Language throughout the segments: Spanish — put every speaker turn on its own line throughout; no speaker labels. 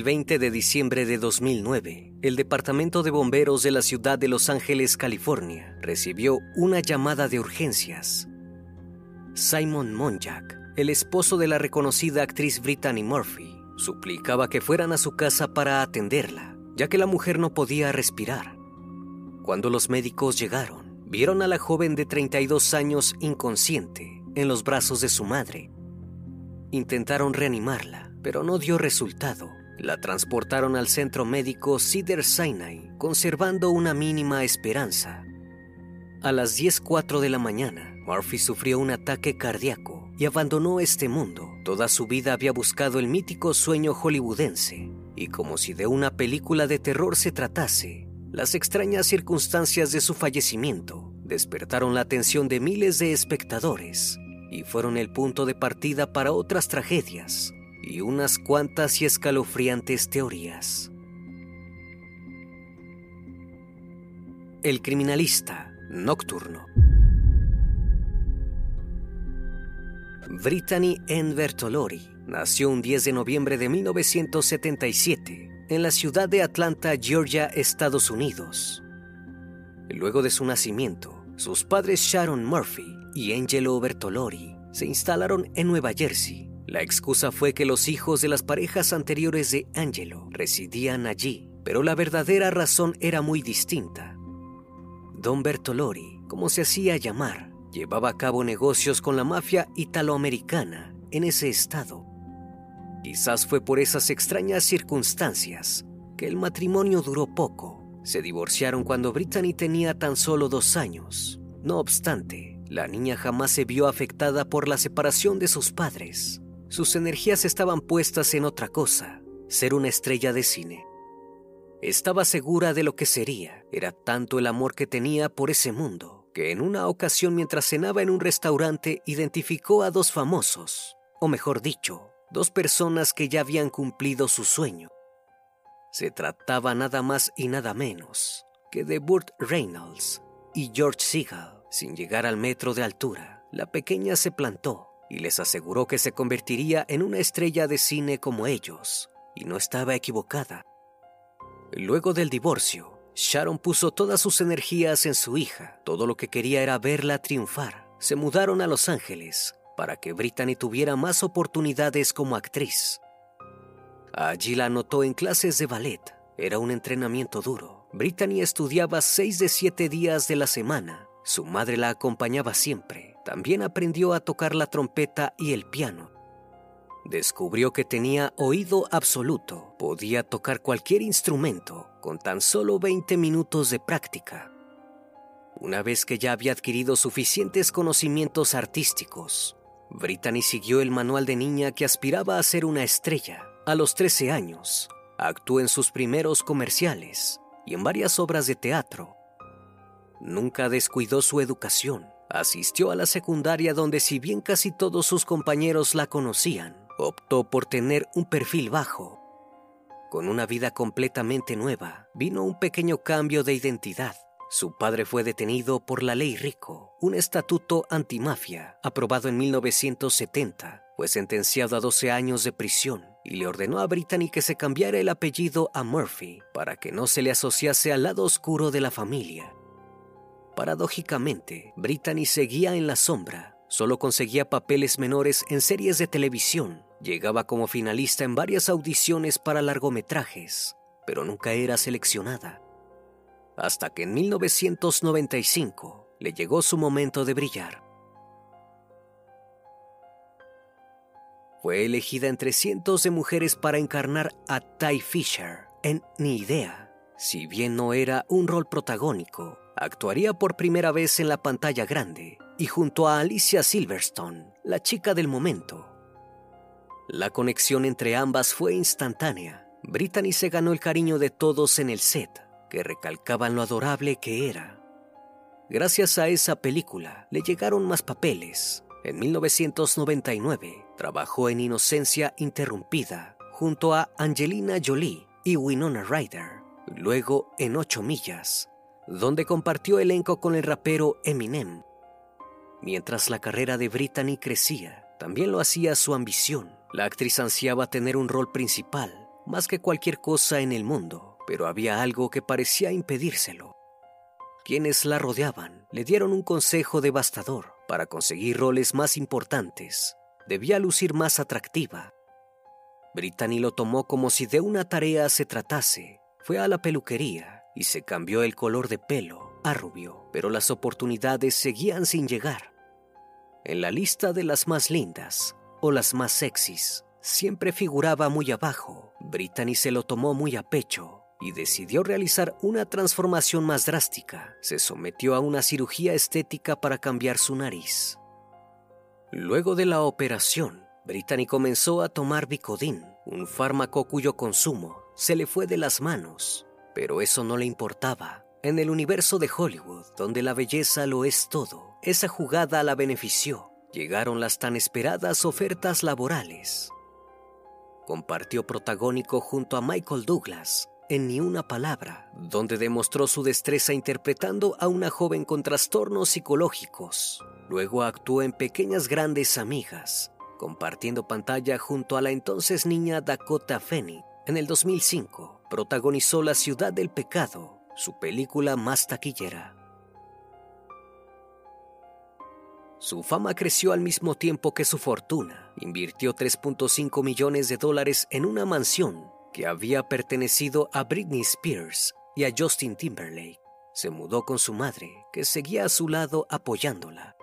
El 20 de diciembre de 2009, el Departamento de Bomberos de la ciudad de Los Ángeles, California, recibió una llamada de urgencias. Simon Monjack, el esposo de la reconocida actriz Brittany Murphy, suplicaba que fueran a su casa para atenderla, ya que la mujer no podía respirar. Cuando los médicos llegaron, vieron a la joven de 32 años inconsciente en los brazos de su madre. Intentaron reanimarla, pero no dio resultado. La transportaron al centro médico Cedar Sinai, conservando una mínima esperanza. A las 10.04 de la mañana, Murphy sufrió un ataque cardíaco y abandonó este mundo. Toda su vida había buscado el mítico sueño hollywoodense, y como si de una película de terror se tratase, las extrañas circunstancias de su fallecimiento despertaron la atención de miles de espectadores y fueron el punto de partida para otras tragedias y unas cuantas y escalofriantes teorías. El criminalista nocturno. Brittany N. Bertolori nació un 10 de noviembre de 1977 en la ciudad de Atlanta, Georgia, Estados Unidos. Luego de su nacimiento, sus padres Sharon Murphy y Angelo Bertolori se instalaron en Nueva Jersey. La excusa fue que los hijos de las parejas anteriores de Angelo residían allí, pero la verdadera razón era muy distinta. Don Bertolori, como se hacía llamar, llevaba a cabo negocios con la mafia italoamericana en ese estado. Quizás fue por esas extrañas circunstancias que el matrimonio duró poco. Se divorciaron cuando Brittany tenía tan solo dos años. No obstante, la niña jamás se vio afectada por la separación de sus padres. Sus energías estaban puestas en otra cosa, ser una estrella de cine. Estaba segura de lo que sería. Era tanto el amor que tenía por ese mundo, que en una ocasión mientras cenaba en un restaurante identificó a dos famosos, o mejor dicho, dos personas que ya habían cumplido su sueño. Se trataba nada más y nada menos que de Burt Reynolds y George Seagal. Sin llegar al metro de altura, la pequeña se plantó y les aseguró que se convertiría en una estrella de cine como ellos, y no estaba equivocada. Luego del divorcio, Sharon puso todas sus energías en su hija. Todo lo que quería era verla triunfar. Se mudaron a Los Ángeles, para que Brittany tuviera más oportunidades como actriz. Allí la anotó en clases de ballet. Era un entrenamiento duro. Brittany estudiaba seis de siete días de la semana. Su madre la acompañaba siempre. También aprendió a tocar la trompeta y el piano. Descubrió que tenía oído absoluto. Podía tocar cualquier instrumento con tan solo 20 minutos de práctica. Una vez que ya había adquirido suficientes conocimientos artísticos, Brittany siguió el manual de niña que aspiraba a ser una estrella. A los 13 años, actuó en sus primeros comerciales y en varias obras de teatro. Nunca descuidó su educación. Asistió a la secundaria donde si bien casi todos sus compañeros la conocían, optó por tener un perfil bajo. Con una vida completamente nueva, vino un pequeño cambio de identidad. Su padre fue detenido por la ley Rico, un estatuto antimafia aprobado en 1970. Fue sentenciado a 12 años de prisión y le ordenó a Brittany que se cambiara el apellido a Murphy para que no se le asociase al lado oscuro de la familia. Paradójicamente, Brittany seguía en la sombra, solo conseguía papeles menores en series de televisión, llegaba como finalista en varias audiciones para largometrajes, pero nunca era seleccionada. Hasta que en 1995 le llegó su momento de brillar. Fue elegida entre cientos de mujeres para encarnar a Ty Fisher en Ni Idea. Si bien no era un rol protagónico, actuaría por primera vez en la pantalla grande y junto a Alicia Silverstone, la chica del momento. La conexión entre ambas fue instantánea. Brittany se ganó el cariño de todos en el set, que recalcaban lo adorable que era. Gracias a esa película le llegaron más papeles. En 1999 trabajó en Inocencia Interrumpida junto a Angelina Jolie y Winona Ryder. Luego en Ocho Millas, donde compartió elenco con el rapero Eminem. Mientras la carrera de Brittany crecía, también lo hacía su ambición. La actriz ansiaba tener un rol principal, más que cualquier cosa en el mundo, pero había algo que parecía impedírselo. Quienes la rodeaban le dieron un consejo devastador para conseguir roles más importantes. Debía lucir más atractiva. Brittany lo tomó como si de una tarea se tratase. Fue a la peluquería y se cambió el color de pelo a rubio, pero las oportunidades seguían sin llegar. En la lista de las más lindas o las más sexys siempre figuraba muy abajo. Brittany se lo tomó muy a pecho y decidió realizar una transformación más drástica. Se sometió a una cirugía estética para cambiar su nariz. Luego de la operación, Brittany comenzó a tomar Vicodin, un fármaco cuyo consumo se le fue de las manos. Pero eso no le importaba. En el universo de Hollywood, donde la belleza lo es todo, esa jugada la benefició. Llegaron las tan esperadas ofertas laborales. Compartió protagónico junto a Michael Douglas en Ni una palabra, donde demostró su destreza interpretando a una joven con trastornos psicológicos. Luego actuó en Pequeñas Grandes Amigas, compartiendo pantalla junto a la entonces niña Dakota Fanning. En el 2005, protagonizó La Ciudad del Pecado, su película más taquillera. Su fama creció al mismo tiempo que su fortuna. Invirtió 3.5 millones de dólares en una mansión que había pertenecido a Britney Spears y a Justin Timberlake. Se mudó con su madre, que seguía a su lado apoyándola.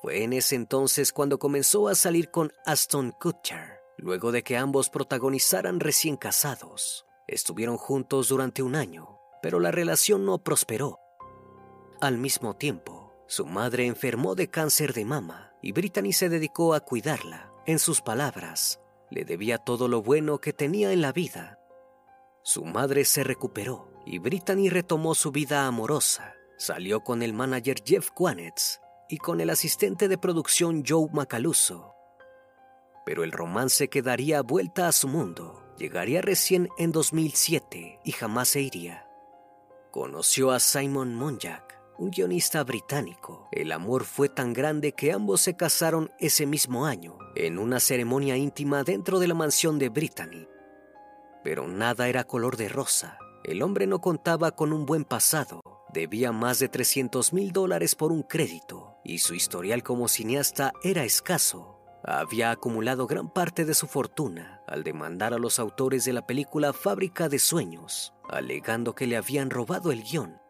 Fue en ese entonces cuando comenzó a salir con Aston Kutcher, luego de que ambos protagonizaran recién casados. Estuvieron juntos durante un año, pero la relación no prosperó. Al mismo tiempo, su madre enfermó de cáncer de mama y Brittany se dedicó a cuidarla. En sus palabras, le debía todo lo bueno que tenía en la vida. Su madre se recuperó y Brittany retomó su vida amorosa. Salió con el manager Jeff Quanetz y con el asistente de producción Joe Macaluso. Pero el romance que daría vuelta a su mundo llegaría recién en 2007 y jamás se iría. Conoció a Simon Monjack, un guionista británico. El amor fue tan grande que ambos se casaron ese mismo año, en una ceremonia íntima dentro de la mansión de Brittany. Pero nada era color de rosa. El hombre no contaba con un buen pasado. Debía más de 300 mil dólares por un crédito y su historial como cineasta era escaso. Había acumulado gran parte de su fortuna al demandar a los autores de la película Fábrica de Sueños, alegando que le habían robado el guion.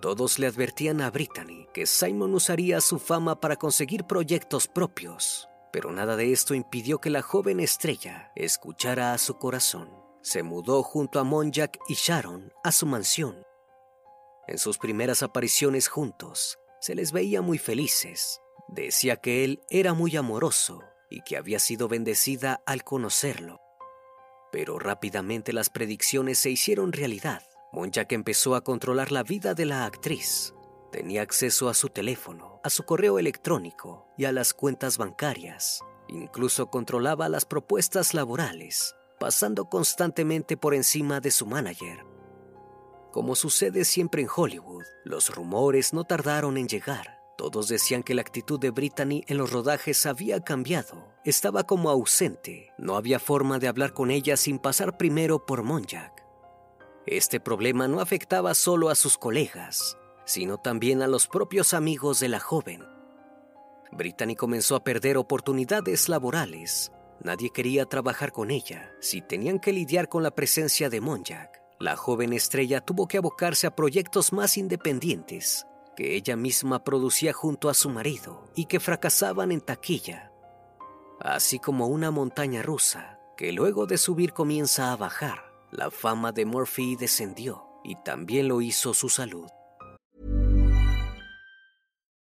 Todos le advertían a Brittany que Simon usaría su fama para conseguir proyectos propios, pero nada de esto impidió que la joven estrella escuchara a su corazón. Se mudó junto a Monjack y Sharon a su mansión. En sus primeras apariciones juntos, se les veía muy felices. Decía que él era muy amoroso y que había sido bendecida al conocerlo. Pero rápidamente las predicciones se hicieron realidad. Monjack empezó a controlar la vida de la actriz. Tenía acceso a su teléfono, a su correo electrónico y a las cuentas bancarias. Incluso controlaba las propuestas laborales, pasando constantemente por encima de su manager. Como sucede siempre en Hollywood, los rumores no tardaron en llegar. Todos decían que la actitud de Brittany en los rodajes había cambiado. Estaba como ausente. No había forma de hablar con ella sin pasar primero por Monjack. Este problema no afectaba solo a sus colegas, sino también a los propios amigos de la joven. Brittany comenzó a perder oportunidades laborales. Nadie quería trabajar con ella si tenían que lidiar con la presencia de Monjack. La joven estrella tuvo que abocarse a proyectos más independientes que ella misma producía junto a su marido y que fracasaban en taquilla, así como una montaña rusa que luego de subir comienza a bajar. La fama de Murphy descendió y también lo hizo su salud.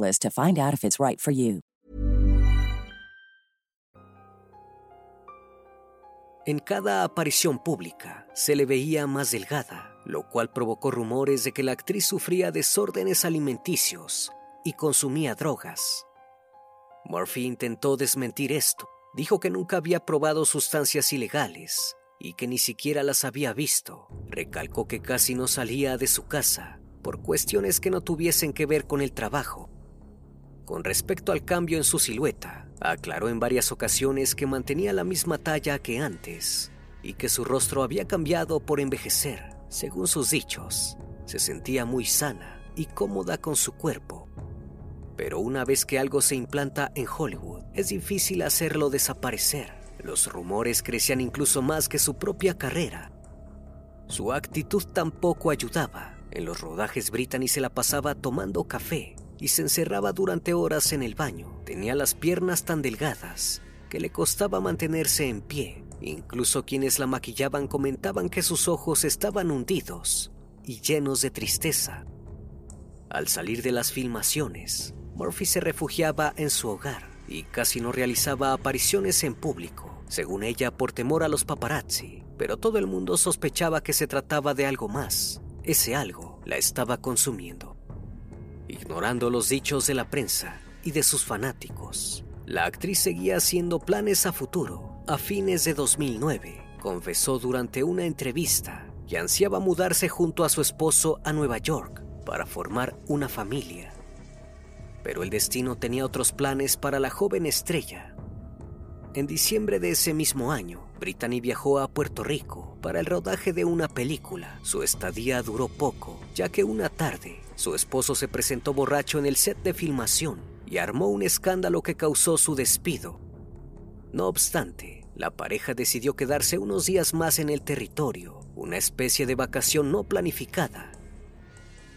to find out if it's right for you.
En cada aparición pública se le veía más delgada, lo cual provocó rumores de que la actriz sufría desórdenes alimenticios y consumía drogas. Murphy intentó desmentir esto, dijo que nunca había probado sustancias ilegales y que ni siquiera las había visto. Recalcó que casi no salía de su casa por cuestiones que no tuviesen que ver con el trabajo. Con respecto al cambio en su silueta, aclaró en varias ocasiones que mantenía la misma talla que antes y que su rostro había cambiado por envejecer. Según sus dichos, se sentía muy sana y cómoda con su cuerpo. Pero una vez que algo se implanta en Hollywood, es difícil hacerlo desaparecer. Los rumores crecían incluso más que su propia carrera. Su actitud tampoco ayudaba. En los rodajes Brittany se la pasaba tomando café y se encerraba durante horas en el baño. Tenía las piernas tan delgadas que le costaba mantenerse en pie. Incluso quienes la maquillaban comentaban que sus ojos estaban hundidos y llenos de tristeza. Al salir de las filmaciones, Murphy se refugiaba en su hogar y casi no realizaba apariciones en público, según ella por temor a los paparazzi, pero todo el mundo sospechaba que se trataba de algo más. Ese algo la estaba consumiendo. Ignorando los dichos de la prensa y de sus fanáticos, la actriz seguía haciendo planes a futuro. A fines de 2009, confesó durante una entrevista que ansiaba mudarse junto a su esposo a Nueva York para formar una familia. pero el destino tenía otros planes para la joven estrella. En diciembre de ese mismo año, Brittany viajó a Puerto Rico para el rodaje de una película. Su estadía duró poco, ya que una tarde su esposo se presentó borracho en el set de filmación y armó un escándalo que causó su despido. No obstante, la pareja decidió quedarse unos días más en el territorio, una especie de vacación no planificada.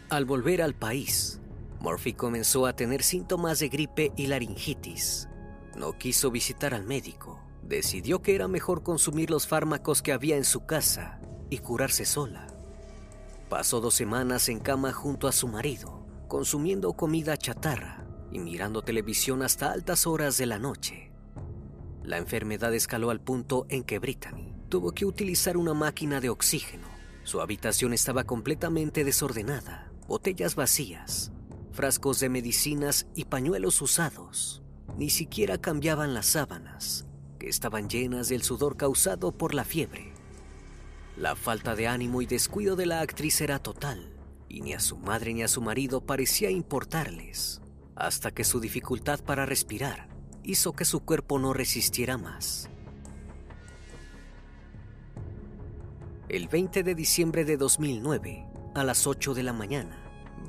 Al volver al país, Murphy comenzó a tener síntomas de gripe y laringitis. No quiso visitar al médico. Decidió que era mejor consumir los fármacos que había en su casa y curarse sola. Pasó dos semanas en cama junto a su marido, consumiendo comida chatarra y mirando televisión hasta altas horas de la noche. La enfermedad escaló al punto en que Brittany tuvo que utilizar una máquina de oxígeno. Su habitación estaba completamente desordenada, botellas vacías, frascos de medicinas y pañuelos usados. Ni siquiera cambiaban las sábanas, que estaban llenas del sudor causado por la fiebre. La falta de ánimo y descuido de la actriz era total, y ni a su madre ni a su marido parecía importarles, hasta que su dificultad para respirar hizo que su cuerpo no resistiera más. El 20 de diciembre de 2009, a las 8 de la mañana,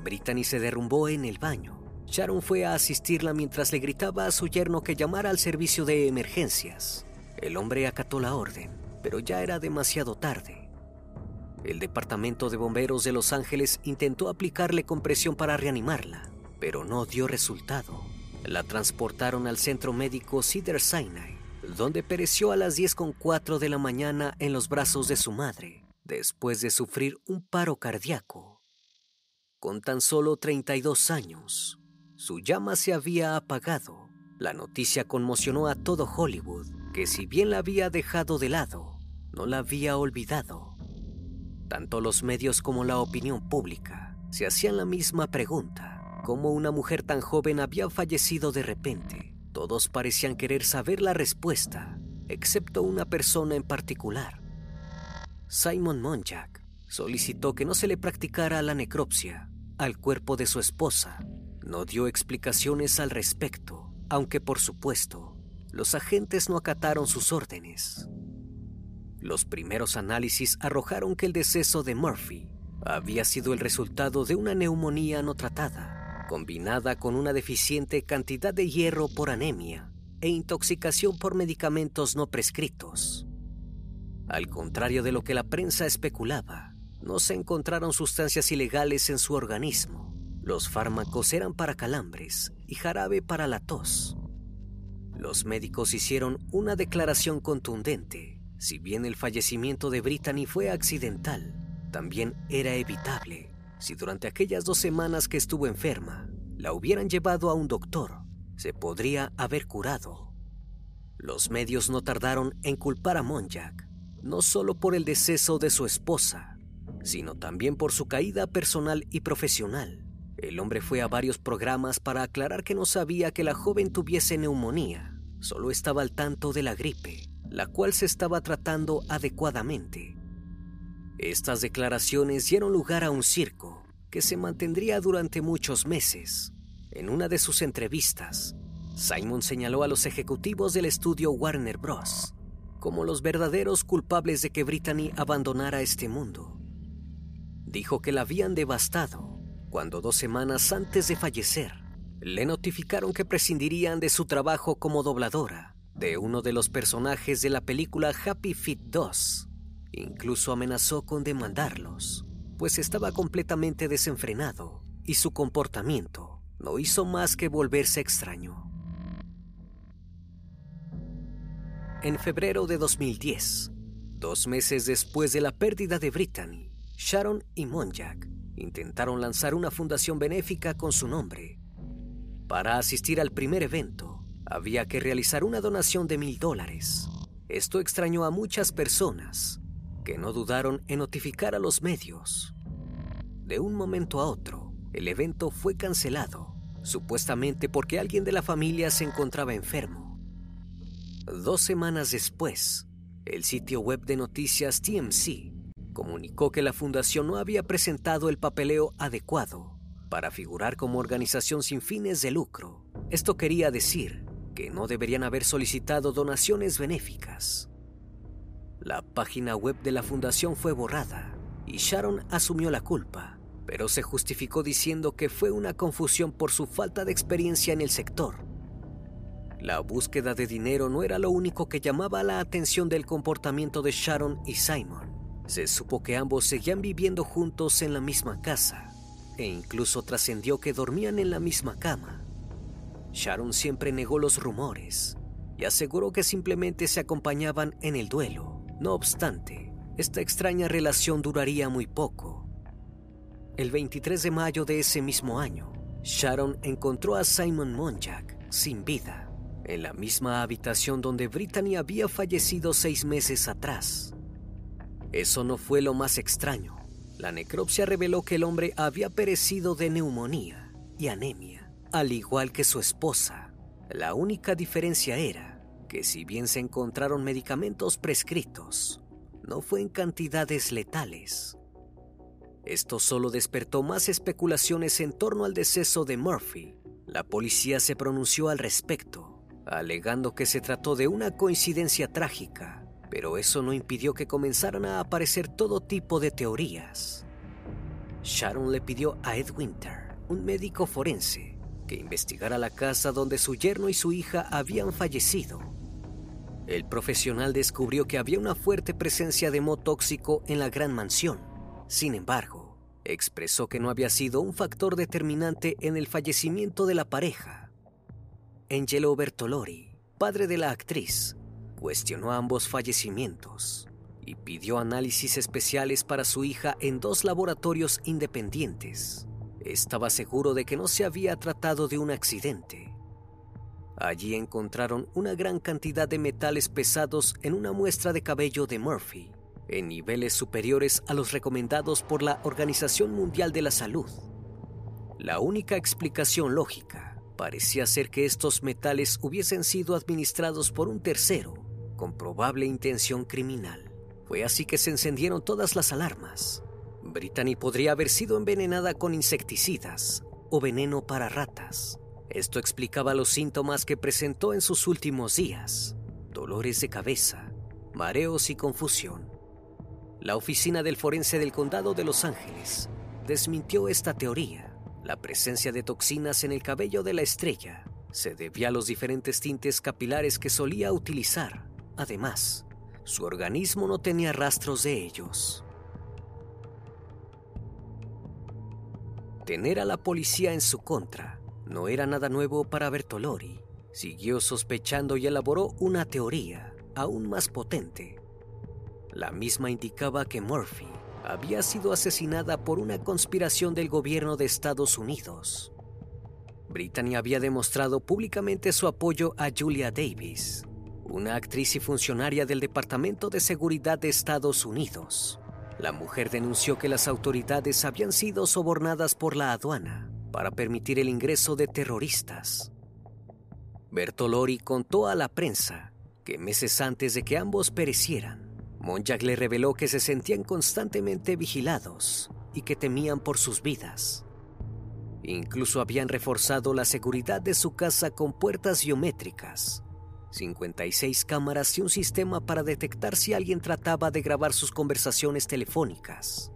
Brittany se derrumbó en el baño. Sharon fue a asistirla mientras le gritaba a su yerno que llamara al servicio de emergencias. El hombre acató la orden, pero ya era demasiado tarde. El departamento de bomberos de Los Ángeles intentó aplicarle compresión para reanimarla, pero no dio resultado. La transportaron al centro médico Cedar Sinai, donde pereció a las 10.04 de la mañana en los brazos de su madre, después de sufrir un paro cardíaco. Con tan solo 32 años, su llama se había apagado. La noticia conmocionó a todo Hollywood, que si bien la había dejado de lado, no la había olvidado. Tanto los medios como la opinión pública se hacían la misma pregunta, cómo una mujer tan joven había fallecido de repente. Todos parecían querer saber la respuesta, excepto una persona en particular. Simon Monjack solicitó que no se le practicara la necropsia al cuerpo de su esposa. No dio explicaciones al respecto, aunque por supuesto, los agentes no acataron sus órdenes. Los primeros análisis arrojaron que el deceso de Murphy había sido el resultado de una neumonía no tratada, combinada con una deficiente cantidad de hierro por anemia e intoxicación por medicamentos no prescritos. Al contrario de lo que la prensa especulaba, no se encontraron sustancias ilegales en su organismo. Los fármacos eran para calambres y jarabe para la tos. Los médicos hicieron una declaración contundente. Si bien el fallecimiento de Brittany fue accidental, también era evitable. Si durante aquellas dos semanas que estuvo enferma la hubieran llevado a un doctor, se podría haber curado. Los medios no tardaron en culpar a Monjack, no solo por el deceso de su esposa, sino también por su caída personal y profesional. El hombre fue a varios programas para aclarar que no sabía que la joven tuviese neumonía, solo estaba al tanto de la gripe, la cual se estaba tratando adecuadamente. Estas declaraciones dieron lugar a un circo que se mantendría durante muchos meses. En una de sus entrevistas, Simon señaló a los ejecutivos del estudio Warner Bros. como los verdaderos culpables de que Brittany abandonara este mundo dijo que la habían devastado cuando dos semanas antes de fallecer le notificaron que prescindirían de su trabajo como dobladora de uno de los personajes de la película Happy Feet 2. Incluso amenazó con demandarlos, pues estaba completamente desenfrenado y su comportamiento no hizo más que volverse extraño. En febrero de 2010, dos meses después de la pérdida de Brittany, Sharon y Monjack intentaron lanzar una fundación benéfica con su nombre. Para asistir al primer evento, había que realizar una donación de mil dólares. Esto extrañó a muchas personas, que no dudaron en notificar a los medios. De un momento a otro, el evento fue cancelado, supuestamente porque alguien de la familia se encontraba enfermo. Dos semanas después, el sitio web de noticias TMC comunicó que la fundación no había presentado el papeleo adecuado para figurar como organización sin fines de lucro. Esto quería decir que no deberían haber solicitado donaciones benéficas. La página web de la fundación fue borrada y Sharon asumió la culpa, pero se justificó diciendo que fue una confusión por su falta de experiencia en el sector. La búsqueda de dinero no era lo único que llamaba la atención del comportamiento de Sharon y Simon. Se supo que ambos seguían viviendo juntos en la misma casa e incluso trascendió que dormían en la misma cama. Sharon siempre negó los rumores y aseguró que simplemente se acompañaban en el duelo. No obstante, esta extraña relación duraría muy poco. El 23 de mayo de ese mismo año, Sharon encontró a Simon Monjack sin vida, en la misma habitación donde Brittany había fallecido seis meses atrás. Eso no fue lo más extraño. La necropsia reveló que el hombre había perecido de neumonía y anemia, al igual que su esposa. La única diferencia era que si bien se encontraron medicamentos prescritos, no fue en cantidades letales. Esto solo despertó más especulaciones en torno al deceso de Murphy. La policía se pronunció al respecto, alegando que se trató de una coincidencia trágica pero eso no impidió que comenzaran a aparecer todo tipo de teorías. Sharon le pidió a Ed Winter, un médico forense, que investigara la casa donde su yerno y su hija habían fallecido. El profesional descubrió que había una fuerte presencia de moho tóxico en la gran mansión. Sin embargo, expresó que no había sido un factor determinante en el fallecimiento de la pareja. Angelo Bertolori, padre de la actriz, cuestionó ambos fallecimientos y pidió análisis especiales para su hija en dos laboratorios independientes. Estaba seguro de que no se había tratado de un accidente. Allí encontraron una gran cantidad de metales pesados en una muestra de cabello de Murphy, en niveles superiores a los recomendados por la Organización Mundial de la Salud. La única explicación lógica parecía ser que estos metales hubiesen sido administrados por un tercero con probable intención criminal. Fue así que se encendieron todas las alarmas. Brittany podría haber sido envenenada con insecticidas o veneno para ratas. Esto explicaba los síntomas que presentó en sus últimos días. Dolores de cabeza, mareos y confusión. La oficina del forense del condado de Los Ángeles desmintió esta teoría. La presencia de toxinas en el cabello de la estrella se debía a los diferentes tintes capilares que solía utilizar Además, su organismo no tenía rastros de ellos. Tener a la policía en su contra no era nada nuevo para Bertolori. Siguió sospechando y elaboró una teoría aún más potente. La misma indicaba que Murphy había sido asesinada por una conspiración del gobierno de Estados Unidos. Brittany había demostrado públicamente su apoyo a Julia Davis, una actriz y funcionaria del Departamento de Seguridad de Estados Unidos. La mujer denunció que las autoridades habían sido sobornadas por la aduana para permitir el ingreso de terroristas. Bertolori contó a la prensa que meses antes de que ambos perecieran, Monjack le reveló que se sentían constantemente vigilados y que temían por sus vidas. Incluso habían reforzado la seguridad de su casa con puertas biométricas 56 cámaras y un sistema para detectar si alguien trataba de grabar sus conversaciones telefónicas.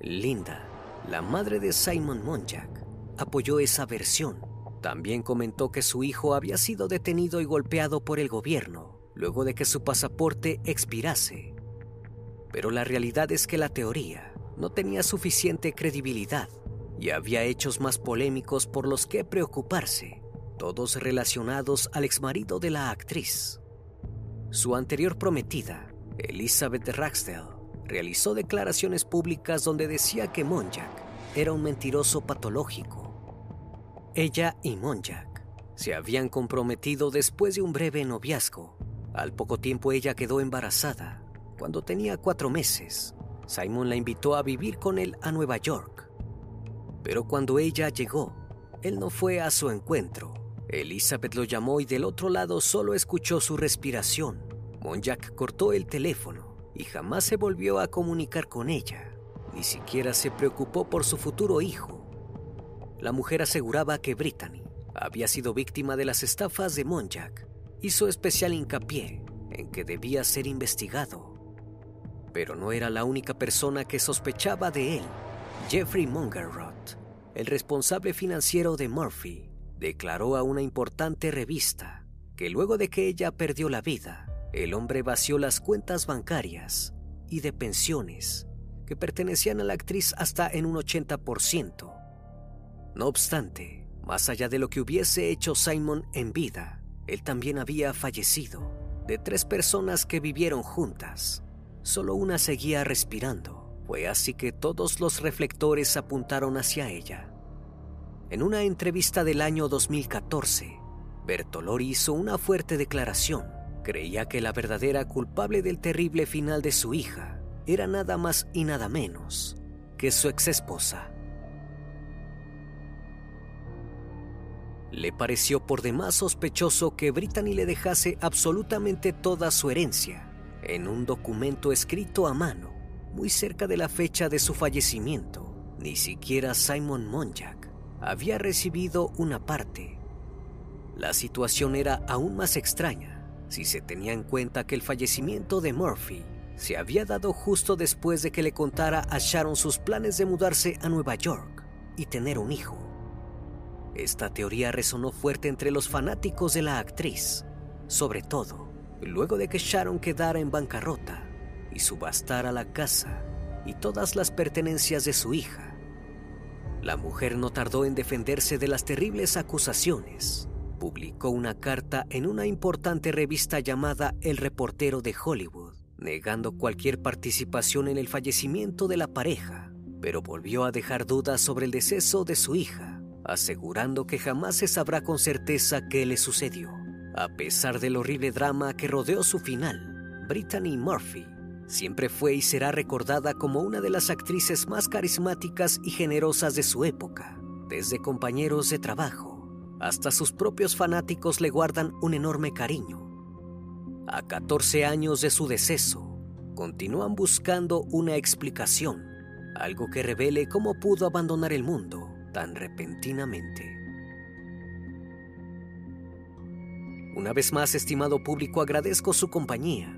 Linda, la madre de Simon Monjack, apoyó esa versión. También comentó que su hijo había sido detenido y golpeado por el gobierno luego de que su pasaporte expirase. Pero la realidad es que la teoría no tenía suficiente credibilidad y había hechos más polémicos por los que preocuparse todos relacionados al exmarido de la actriz. Su anterior prometida, Elizabeth Raxdale, realizó declaraciones públicas donde decía que Monjack era un mentiroso patológico. Ella y Monjack se habían comprometido después de un breve noviazgo. Al poco tiempo ella quedó embarazada. Cuando tenía cuatro meses, Simon la invitó a vivir con él a Nueva York. Pero cuando ella llegó, él no fue a su encuentro Elizabeth lo llamó y del otro lado solo escuchó su respiración. Monjack cortó el teléfono y jamás se volvió a comunicar con ella. Ni siquiera se preocupó por su futuro hijo. la mujer aseguraba que Brittany había sido víctima de las estafas de Monjack. Hizo especial hincapié en que debía ser investigado. Pero no era la única persona que sospechaba de él. Jeffrey Mongerrot, el responsable financiero de Murphy, declaró a una importante revista que luego de que ella perdió la vida, el hombre vació las cuentas bancarias y de pensiones que pertenecían a la actriz hasta en un 80%. No obstante, más allá de lo que hubiese hecho Simon en vida, él también había fallecido. De tres personas que vivieron juntas, solo una seguía respirando. Fue así que todos los reflectores apuntaron hacia ella. En una entrevista del año 2014, Bertolori hizo una fuerte declaración. Creía que la verdadera culpable del terrible final de su hija era nada más y nada menos que su exesposa. Le pareció por demás sospechoso que Brittany le dejase absolutamente toda su herencia en un documento escrito a mano, muy cerca de la fecha de su fallecimiento. Ni siquiera Simon Monjack había recibido una parte. La situación era aún más extraña si se tenía en cuenta que el fallecimiento de Murphy se había dado justo después de que le contara a Sharon sus planes de mudarse a Nueva York y tener un hijo. Esta teoría resonó fuerte entre los fanáticos de la actriz, sobre todo luego de que Sharon quedara en bancarrota y subastara la casa y todas las pertenencias de su hija. La mujer no tardó en defenderse de las terribles acusaciones. Publicó una carta en una importante revista llamada El Reportero de Hollywood, negando cualquier participación en el fallecimiento de la pareja, pero volvió a dejar dudas sobre el deceso de su hija asegurando que jamás se sabrá con certeza qué le sucedió. A pesar del horrible drama que rodeó su final, Brittany Murphy siempre fue y será recordada como una de las actrices más carismáticas y generosas de su época. Desde compañeros de trabajo hasta sus propios fanáticos le guardan un enorme cariño. A 14 años de su deceso, continúan buscando una explicación, algo que revele cómo pudo abandonar el mundo tan repentinamente. Una vez más, estimado público, agradezco su compañía.